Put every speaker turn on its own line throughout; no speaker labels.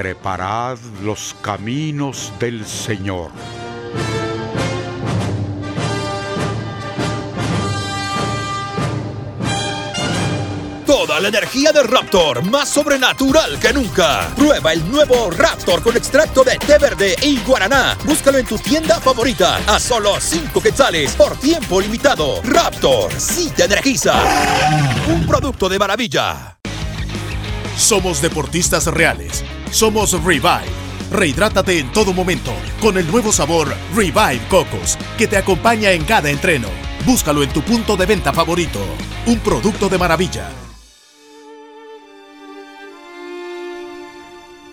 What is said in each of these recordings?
Preparad los caminos del Señor.
Toda la energía de Raptor, más sobrenatural que nunca. Prueba el nuevo Raptor con extracto de té verde y guaraná. Búscalo en tu tienda favorita a solo 5 quetzales por tiempo limitado. Raptor, sí te energiza. Un producto de maravilla.
Somos deportistas reales. Somos Revive. Rehidrátate en todo momento con el nuevo sabor Revive Cocos que te acompaña en cada entreno. Búscalo en tu punto de venta favorito. Un producto de maravilla.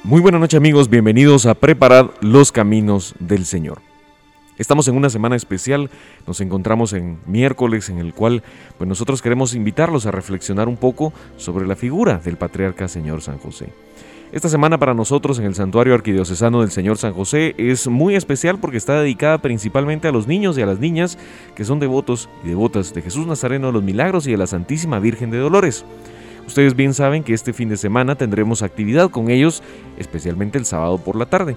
Muy buena noche amigos, bienvenidos a Preparad los Caminos del Señor. Estamos en una semana especial, nos encontramos en miércoles en el cual pues nosotros queremos invitarlos a reflexionar un poco sobre la figura del patriarca Señor San José. Esta semana para nosotros en el Santuario Arquidiocesano del Señor San José es muy especial porque está dedicada principalmente a los niños y a las niñas que son devotos y devotas de Jesús Nazareno de los Milagros y de la Santísima Virgen de Dolores. Ustedes bien saben que este fin de semana tendremos actividad con ellos, especialmente el sábado por la tarde.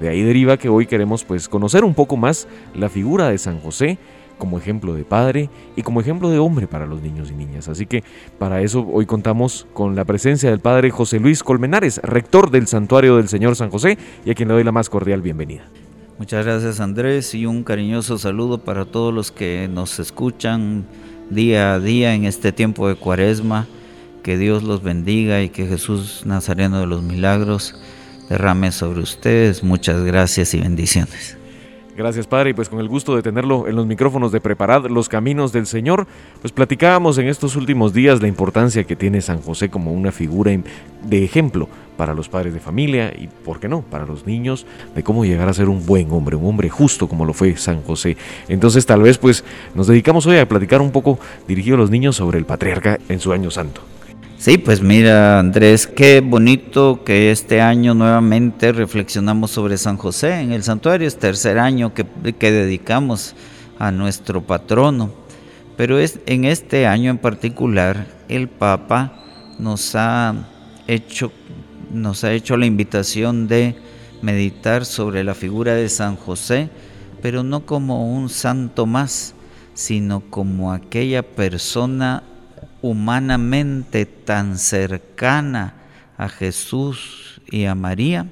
De ahí deriva que hoy queremos pues conocer un poco más la figura de San José como ejemplo de padre y como ejemplo de hombre para los niños y niñas. Así que para eso hoy contamos con la presencia del padre José Luis Colmenares, rector del Santuario del Señor San José, y a quien le doy la más cordial bienvenida.
Muchas gracias Andrés y un cariñoso saludo para todos los que nos escuchan día a día en este tiempo de cuaresma que Dios los bendiga y que Jesús Nazareno de los Milagros derrame sobre ustedes muchas gracias y bendiciones.
Gracias Padre, y pues con el gusto de tenerlo en los micrófonos de Preparar los Caminos del Señor, pues platicábamos en estos últimos días la importancia que tiene San José como una figura de ejemplo para los padres de familia y, ¿por qué no?, para los niños, de cómo llegar a ser un buen hombre, un hombre justo como lo fue San José. Entonces tal vez pues nos dedicamos hoy a platicar un poco dirigido a los niños sobre el patriarca en su año santo.
Sí, pues mira Andrés, qué bonito que este año nuevamente reflexionamos sobre San José en el santuario, es tercer año que, que dedicamos a nuestro patrono, pero es, en este año en particular el Papa nos ha hecho, nos ha hecho la invitación de meditar sobre la figura de San José, pero no como un santo más, sino como aquella persona humanamente tan cercana a Jesús y a María,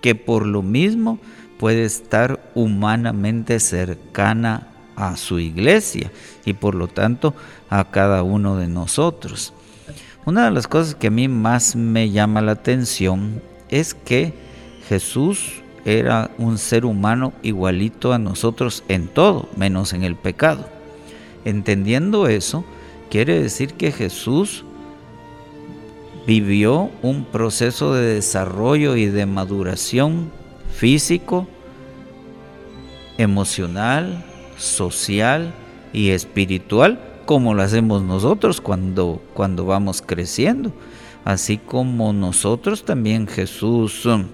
que por lo mismo puede estar humanamente cercana a su iglesia y por lo tanto a cada uno de nosotros. Una de las cosas que a mí más me llama la atención es que Jesús era un ser humano igualito a nosotros en todo, menos en el pecado. Entendiendo eso, Quiere decir que Jesús vivió un proceso de desarrollo y de maduración físico, emocional, social y espiritual, como lo hacemos nosotros cuando, cuando vamos creciendo. Así como nosotros también Jesús um,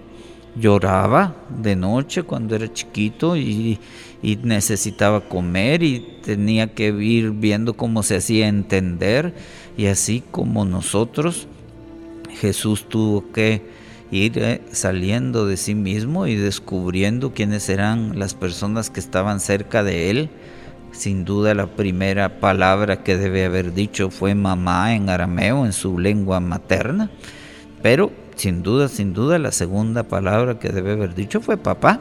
lloraba de noche cuando era chiquito y, necesitaba comer y tenía que ir viendo cómo se hacía entender y así como nosotros Jesús tuvo que ir eh, saliendo de sí mismo y descubriendo quiénes eran las personas que estaban cerca de él. Sin duda la primera palabra que debe haber dicho fue mamá en arameo, en su lengua materna, pero sin duda, sin duda, la segunda palabra que debe haber dicho fue papá.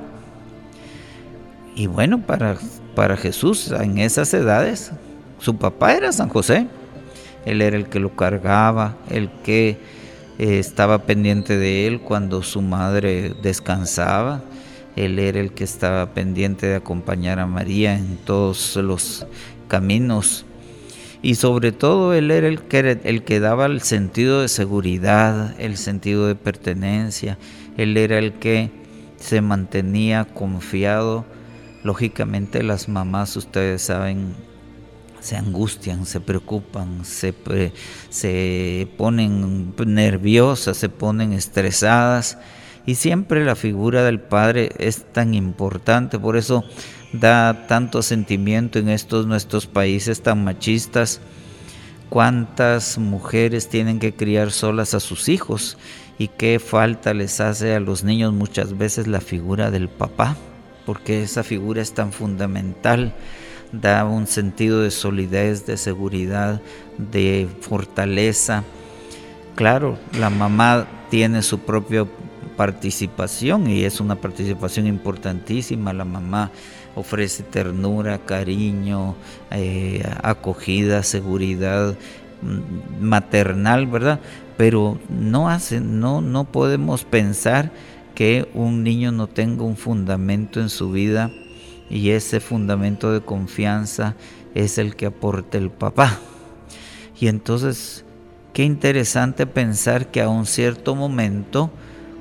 Y bueno, para, para Jesús en esas edades, su papá era San José. Él era el que lo cargaba, el que eh, estaba pendiente de él cuando su madre descansaba. Él era el que estaba pendiente de acompañar a María en todos los caminos y sobre todo él era el que, daba el sentido de seguridad, el sentido de pertenencia, él era el que se mantenía confiado. Lógicamente las mamás, ustedes saben, se angustian, se preocupan, se, se ponen nerviosas, se ponen estresadas. Y siempre la figura del padre es tan importante, por eso da tanto sentimiento en estos nuestros países tan machistas. Cuántas mujeres tienen que criar solas a sus hijos y qué falta les hace a los niños muchas veces la figura del papá, porque esa figura es tan fundamental, da un sentido de solidez, de seguridad, de fortaleza. Claro, la mamá tiene su propia participación y es una participación importantísima. La mamá ofrece ternura, cariño, eh, acogida, seguridad mm, maternal, ¿verdad? pero no hace, no, no podemos pensar que un niño no tenga un fundamento en su vida y ese fundamento de confianza es el que aporta el papá. Y entonces, qué interesante pensar que a un cierto momento,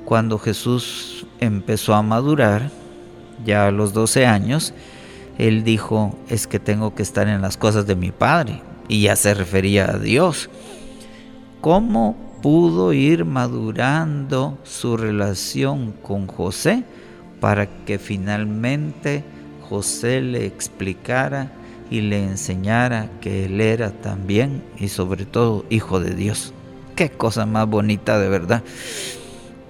cuando Jesús empezó a madurar, ya a los 12 años, él dijo, es que tengo que estar en las cosas de mi Padre. Y ya se refería a Dios. ¿Cómo pudo ir madurando su relación con José para que finalmente José le explicara y le enseñara que él era también y sobre todo hijo de Dios. Qué cosa más bonita de verdad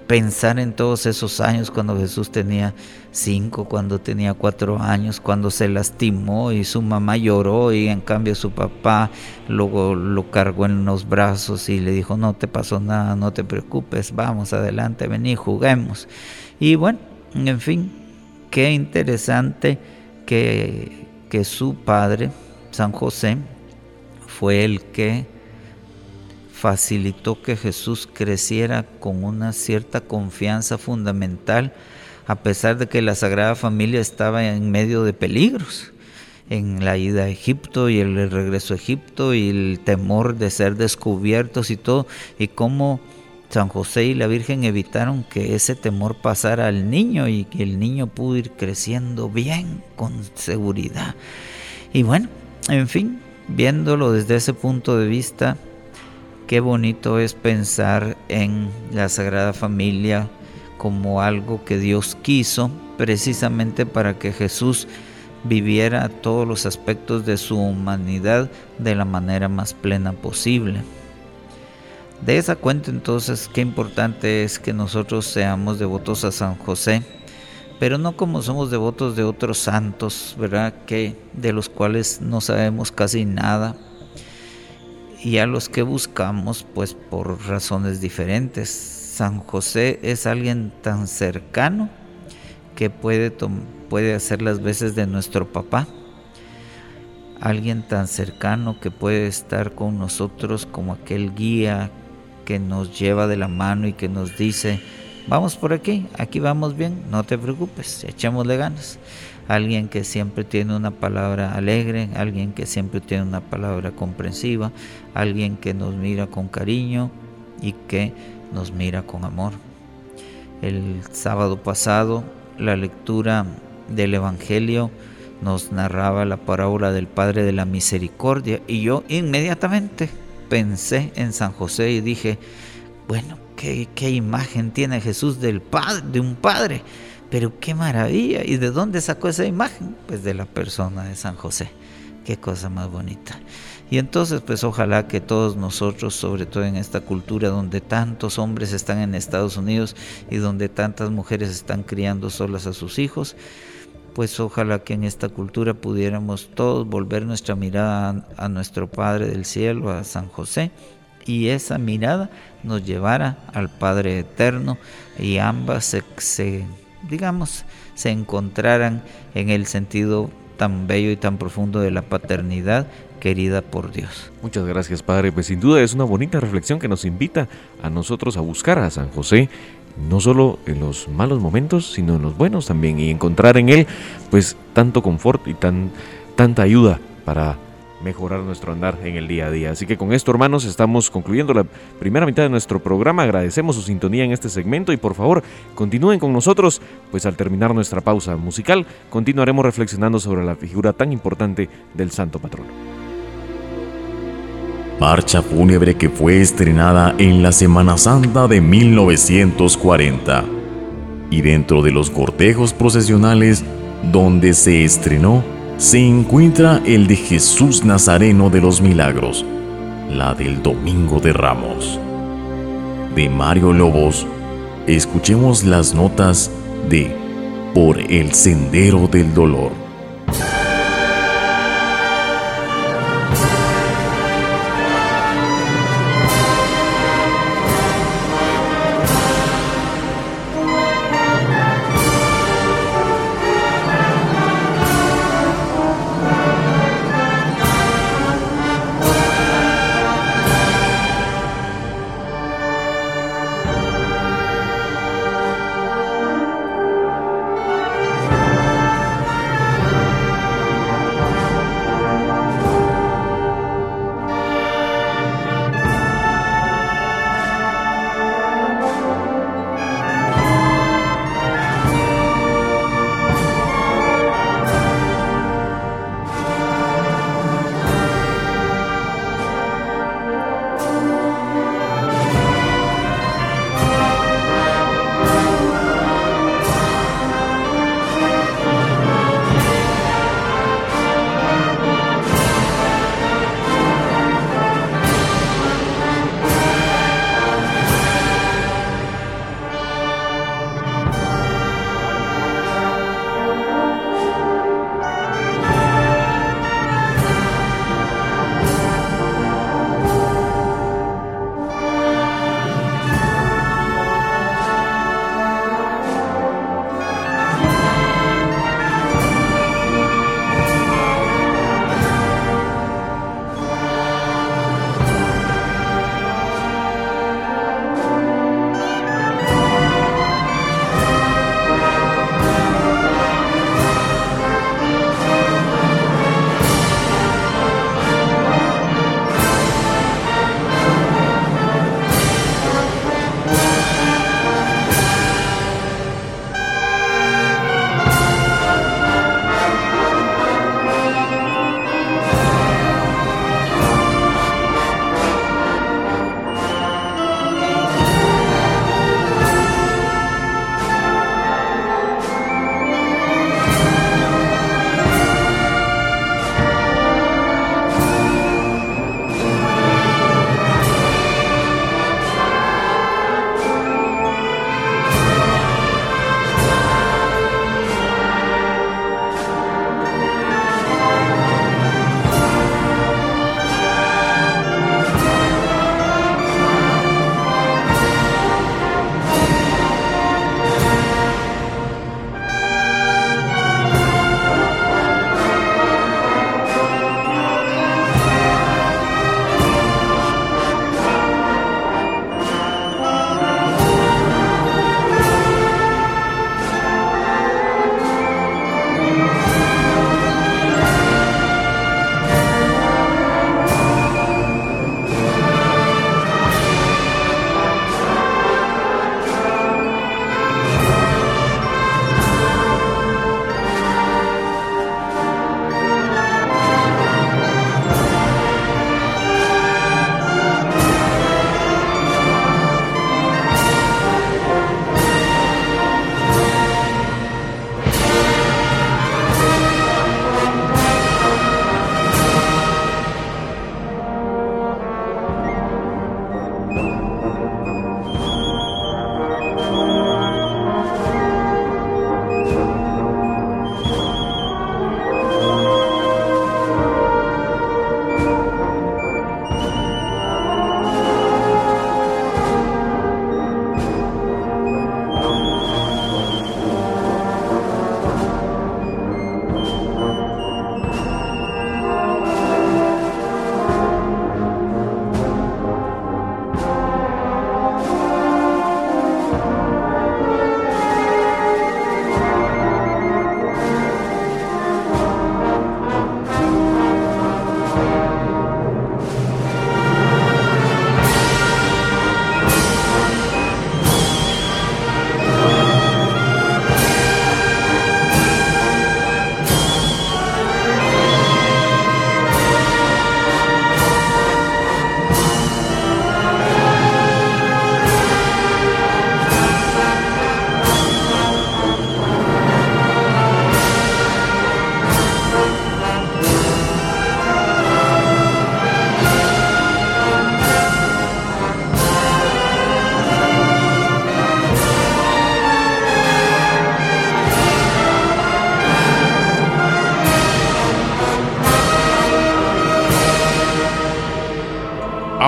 pensar en todos esos años cuando Jesús tenía cinco, cuando tenía cuatro años, cuando se lastimó y su mamá lloró y en cambio su papá luego lo cargó en los brazos y le dijo no te pasó nada, no te preocupes, vamos adelante, vení, juguemos. Y bueno, en fin, qué interesante que, que su padre, San José, fue el que facilitó que Jesús creciera con una cierta confianza fundamental, a pesar de que la Sagrada Familia estaba en medio de peligros, en la ida a Egipto y el regreso a Egipto y el temor de ser descubiertos y todo, y cómo San José y la Virgen evitaron que ese temor pasara al niño y que el niño pudo ir creciendo bien, con seguridad. Y bueno, en fin, viéndolo desde ese punto de vista, Qué bonito es pensar en la Sagrada Familia como algo que Dios quiso precisamente para que Jesús viviera todos los aspectos de su humanidad de la manera más plena posible. De esa cuenta entonces qué importante es que nosotros seamos devotos a San José, pero no como somos devotos de otros santos, ¿verdad? Que de los cuales no sabemos casi nada, y a los que buscamos pues por razones diferentes. San José es alguien tan cercano que puede, puede hacer las veces de nuestro papá. Alguien tan cercano que puede estar con nosotros como aquel guía que nos lleva de la mano y que nos dice, vamos por aquí, aquí vamos bien, no te preocupes, echémosle ganas alguien que siempre tiene una palabra alegre, alguien que siempre tiene una palabra comprensiva, alguien que nos mira con cariño y que nos mira con amor. El sábado pasado la lectura del Evangelio nos narraba la parábola del Padre de la Misericordia y yo inmediatamente pensé en San José y dije, bueno, ¿qué, qué imagen tiene Jesús del Padre, de un Padre? Pero qué maravilla. ¿Y de dónde sacó esa imagen? Pues de la persona de San José. Qué cosa más bonita. Y entonces, pues ojalá que todos nosotros, sobre todo en esta cultura donde tantos hombres están en Estados Unidos y donde tantas mujeres están criando solas a sus hijos, pues ojalá que en esta cultura pudiéramos todos volver nuestra mirada a, nuestro Padre del Cielo, a San José, y esa mirada nos llevara al Padre Eterno y ambas se, se digamos, se encontraran en el sentido tan bello y tan profundo de la paternidad querida por Dios.
Muchas gracias, Padre. Pues sin duda es una bonita reflexión que nos invita a nosotros a buscar a San José, no solo en los malos momentos, sino en los buenos también, y encontrar en él, pues, tanto confort y tan, tanta ayuda para mejorar nuestro andar en el día a día. Así que con esto, hermanos, estamos concluyendo la primera mitad de nuestro programa. Agradecemos su sintonía en este segmento y por favor, continúen con nosotros, pues al terminar nuestra pausa musical, continuaremos reflexionando sobre la figura tan importante del Santo Patrono.
Marcha fúnebre que fue estrenada en la Semana Santa de 1940 y dentro de los cortejos procesionales donde se estrenó se encuentra el de Jesús Nazareno de los Milagros, la del Domingo de Ramos. De Mario Lobos, escuchemos las notas de Por el Sendero del Dolor.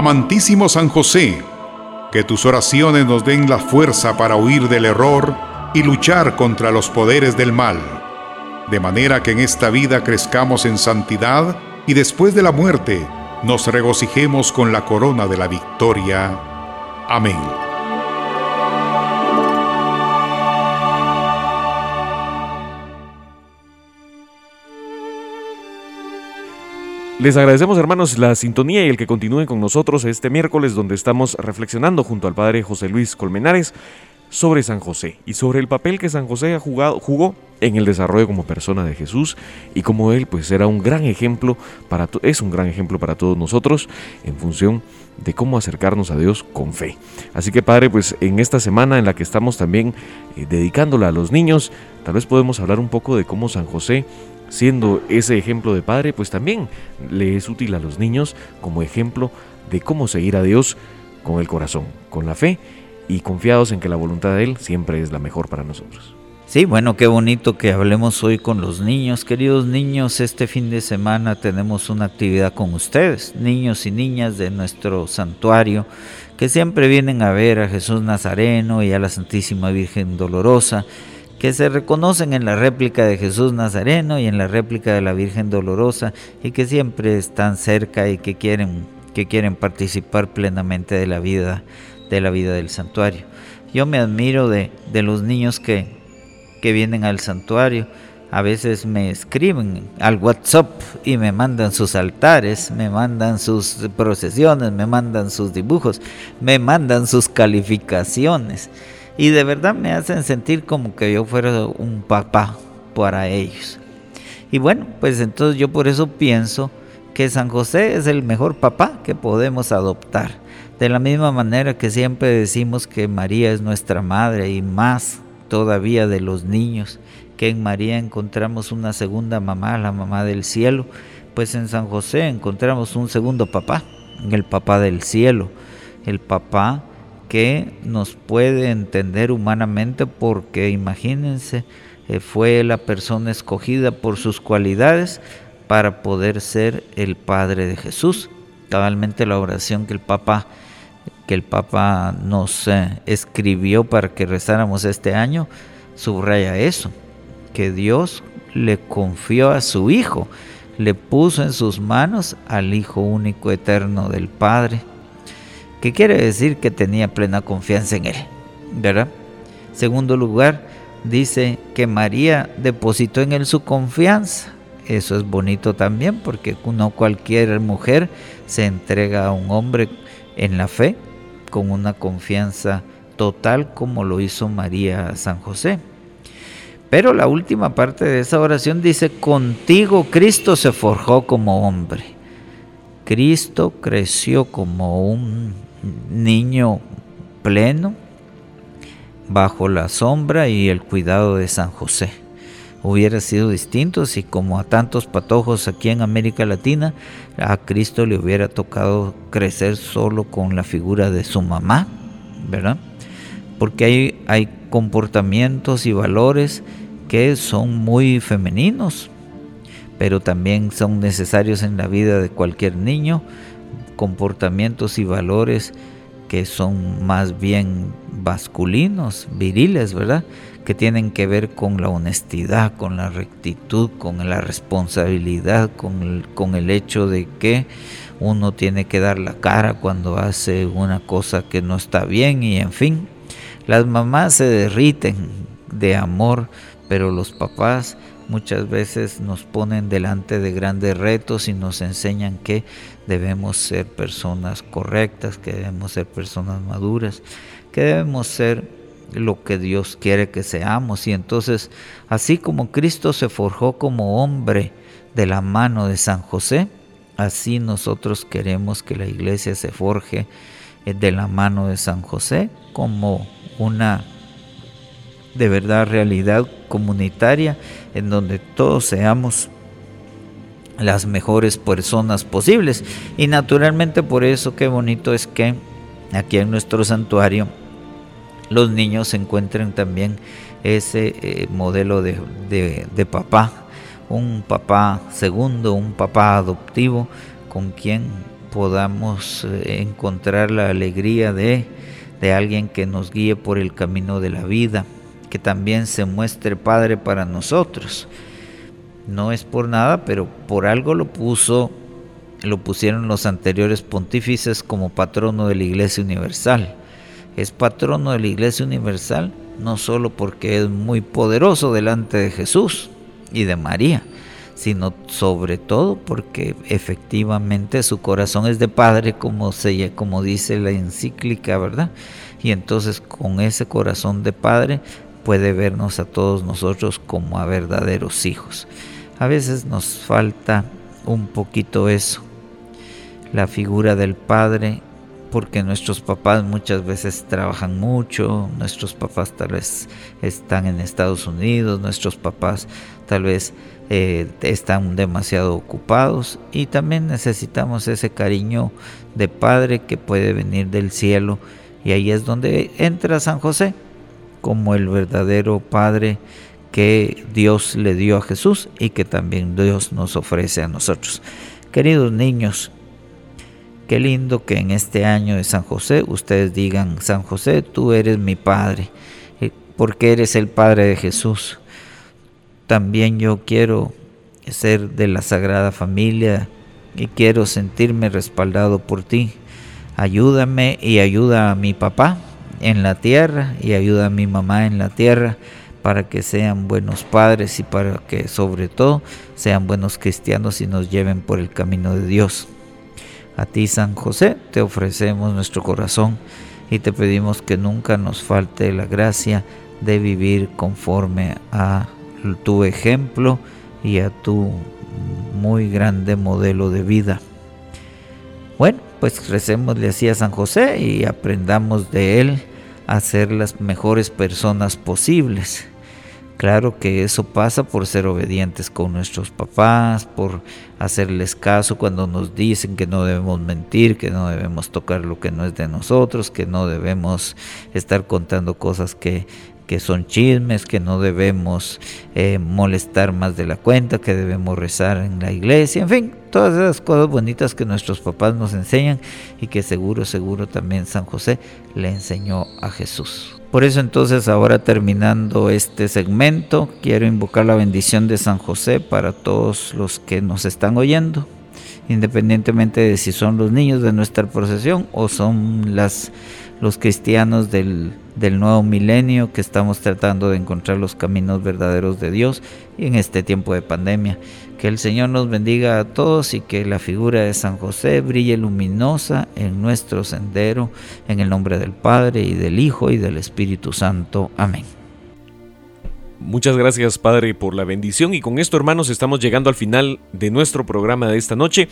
Amantísimo San José, que tus oraciones nos den la fuerza para huir del error y luchar contra los poderes del mal, de manera que en esta vida crezcamos en santidad y después de la muerte nos regocijemos con la corona de la victoria. Amén.
Les agradecemos hermanos la sintonía y el que continúen con nosotros este miércoles donde estamos reflexionando junto al Padre José Luis Colmenares sobre San José y sobre el papel que San José ha jugado, jugó en el desarrollo como persona de Jesús y como él pues era un gran ejemplo para es un gran ejemplo para todos nosotros en función de cómo acercarnos a Dios con fe. Así que Padre, pues en esta semana en la que estamos también eh, dedicándola a los niños, tal vez podemos hablar un poco de cómo San José siendo ese ejemplo de padre, pues también le es útil a los niños como ejemplo de cómo seguir a Dios con el corazón, con la fe y confiados en que la voluntad de Él siempre es la mejor para nosotros.
Sí, bueno, qué bonito que hablemos hoy con los niños. Queridos niños, este fin de semana tenemos una actividad con ustedes, niños y niñas de nuestro santuario, que siempre vienen a ver a Jesús Nazareno y a la Santísima Virgen Dolorosa que se reconocen en la réplica de Jesús Nazareno y en la réplica de la Virgen Dolorosa y que siempre están cerca y que quieren, que quieren participar plenamente de la vida, de la vida del santuario. Yo me admiro de, los niños que, que vienen al santuario. A veces me escriben al WhatsApp y me mandan sus altares, me mandan sus procesiones, me mandan sus dibujos, me mandan sus calificaciones y de verdad me hacen sentir como que yo fuera un papá para ellos. Y bueno, pues entonces yo por eso pienso que San José es el mejor papá que podemos adoptar. De la misma manera que siempre decimos que María es nuestra madre y más todavía de los niños, que en María encontramos una segunda mamá, la mamá del cielo, pues en San José encontramos un segundo papá, el papá del cielo, el papá que nos puede entender humanamente porque imagínense, eh, fue la persona escogida por sus cualidades para poder ser el Padre de Jesús. Cabalmente la oración que el Papa que el Papa nos eh, escribió para que rezáramos este año subraya eso, que Dios le confió a su Hijo, le puso en sus manos al Hijo único eterno del Padre que quiere decir que tenía plena confianza en él, ¿verdad? Segundo lugar, dice que María depositó en él su confianza. Eso es bonito también porque no cualquier mujer se entrega a un hombre en la fe con una confianza total como lo hizo María San José. Pero la última parte de esa oración dice, contigo Cristo se forjó como hombre. Cristo creció como un niño pleno bajo la sombra y el cuidado de San José. Hubiera sido distinto si como a tantos patojos aquí en América Latina, a Cristo le hubiera tocado crecer solo con la figura de su mamá, ¿verdad? Porque hay, hay comportamientos y valores que son muy femeninos, pero también son necesarios en la vida de cualquier niño comportamientos y valores que son más bien masculinos, viriles, ¿verdad? Que tienen que ver con la honestidad, con la rectitud, con la responsabilidad, con el, con el hecho de que uno tiene que dar la cara cuando hace una cosa que no está bien y en fin. Las mamás se derriten de amor, pero los papás muchas veces nos ponen delante de grandes retos y nos enseñan que debemos ser personas correctas, que debemos ser personas maduras, que debemos ser lo que Dios quiere que seamos. Y entonces, así como Cristo se forjó como hombre de la mano de San José, así nosotros queremos que la iglesia se forje eh, de la mano de San José como una de verdad realidad comunitaria en donde todos seamos las mejores personas posibles. Y naturalmente por eso qué bonito es que aquí en nuestro santuario los niños encuentren también ese eh, modelo de, de, papá, un papá segundo, un papá adoptivo con quien podamos eh, encontrar la alegría de, de alguien que nos guíe por el camino de la vida, que también se muestre Padre para nosotros. No es por nada, pero por algo lo puso, lo pusieron los anteriores pontífices como patrono de la Iglesia Universal. Es patrono de la Iglesia Universal no solo porque es muy poderoso delante de Jesús y de María, sino sobre todo porque efectivamente su corazón es de padre, como, se, como dice la encíclica, ¿verdad? Y entonces con ese corazón de padre puede vernos a todos nosotros como a verdaderos hijos. A veces nos falta un poquito eso, la figura del padre porque nuestros papás muchas veces trabajan mucho, nuestros papás tal vez están en Estados Unidos, nuestros papás tal vez eh, están demasiado ocupados y también necesitamos ese cariño de padre que puede venir del cielo y ahí es donde entra San José como el verdadero padre que Dios le dio a Jesús y que también Dios nos ofrece a nosotros. Queridos niños, Qué lindo que en este año de San José ustedes digan, San José, tú eres mi Padre, eh, porque eres el Padre de Jesús. También yo quiero ser de la Sagrada Familia y quiero sentirme respaldado por ti. Ayúdame y ayuda a mi papá en la tierra y ayuda a mi mamá en la tierra para que sean buenos padres y para que sobre todo sean buenos cristianos y nos lleven por el camino de Dios. A ti, San José, te ofrecemos nuestro corazón y te pedimos que nunca nos falte la gracia de vivir conforme a tu ejemplo y a tu muy grande modelo de vida. Bueno, pues recémosle así a San José y aprendamos de él a ser las mejores personas posibles. Claro que eso pasa por ser obedientes con nuestros papás, por hacerles caso cuando nos dicen que no debemos mentir, que no debemos tocar lo que no es de nosotros, que no debemos estar contando cosas que, que son chismes, que no debemos eh, molestar más de la cuenta, que debemos rezar en la iglesia, en fin, todas esas cosas bonitas que nuestros papás nos enseñan y que seguro, seguro también San José le enseñó a Jesús. Por eso entonces ahora terminando este segmento, quiero invocar la bendición de San José para todos los que nos están oyendo, independientemente de si son los niños de nuestra procesión o son las, los cristianos del, del nuevo milenio que estamos tratando de encontrar los caminos verdaderos de Dios en este tiempo de pandemia. Que el Señor nos bendiga a todos y que la figura de San José brille luminosa en nuestro sendero, en el nombre del Padre y del Hijo y del Espíritu Santo. Amén.
Muchas gracias Padre por la bendición y con esto hermanos estamos llegando al final de nuestro programa de esta noche.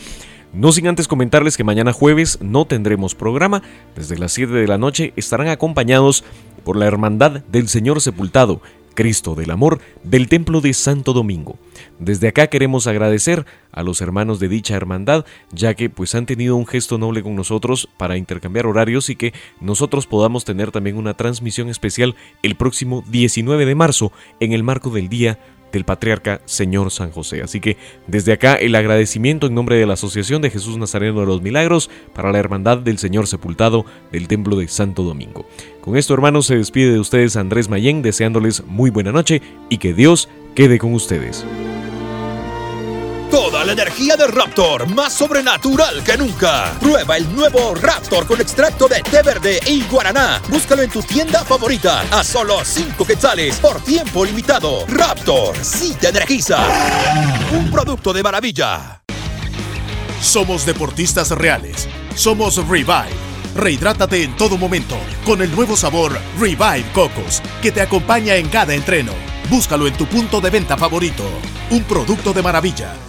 No sin antes comentarles que mañana jueves no tendremos programa. Desde las 7 de la noche estarán acompañados por la Hermandad del Señor Sepultado Cristo del Amor del Templo de Santo Domingo. Desde acá queremos agradecer a los hermanos de dicha hermandad, ya que pues han tenido un gesto noble con nosotros para intercambiar horarios y que nosotros podamos tener también una transmisión especial el próximo 19 de marzo en el marco del Día del patriarca Señor San José. Así que desde acá el agradecimiento en nombre de la Asociación de Jesús Nazareno de los Milagros para la Hermandad del Señor Sepultado del Templo de Santo Domingo. Con esto hermanos se despide de ustedes Andrés Mayén deseándoles muy buena noche y que Dios quede con ustedes.
Toda la energía de Raptor, más sobrenatural que nunca. Prueba el nuevo Raptor con extracto de té verde y guaraná. Búscalo en tu tienda favorita a solo 5 quetzales por tiempo limitado. Raptor, sí te energiza. Un producto de maravilla.
Somos deportistas reales. Somos Revive. Rehidrátate en todo momento con el nuevo sabor Revive Cocos que te acompaña en cada entreno. Búscalo en tu punto de venta favorito. Un producto de maravilla.